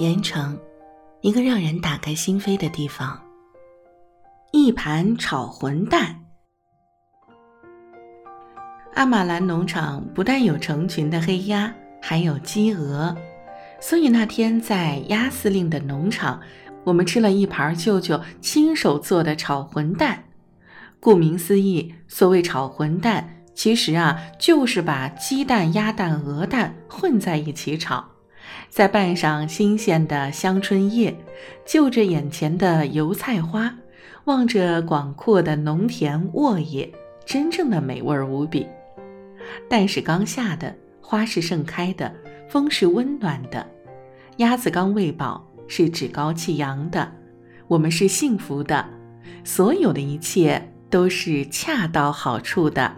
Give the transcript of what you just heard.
盐城，一个让人打开心扉的地方。一盘炒混蛋。阿玛兰农场不但有成群的黑鸭，还有鸡鹅，所以那天在鸭司令的农场，我们吃了一盘舅舅亲手做的炒混蛋。顾名思义，所谓炒混蛋。其实啊，就是把鸡蛋、鸭蛋、鹅蛋混在一起炒，再拌上新鲜的香椿叶，就着眼前的油菜花，望着广阔的农田沃野，真正的美味无比。蛋是刚下的，花是盛开的，风是温暖的，鸭子刚喂饱，是趾高气扬的，我们是幸福的，所有的一切都是恰到好处的。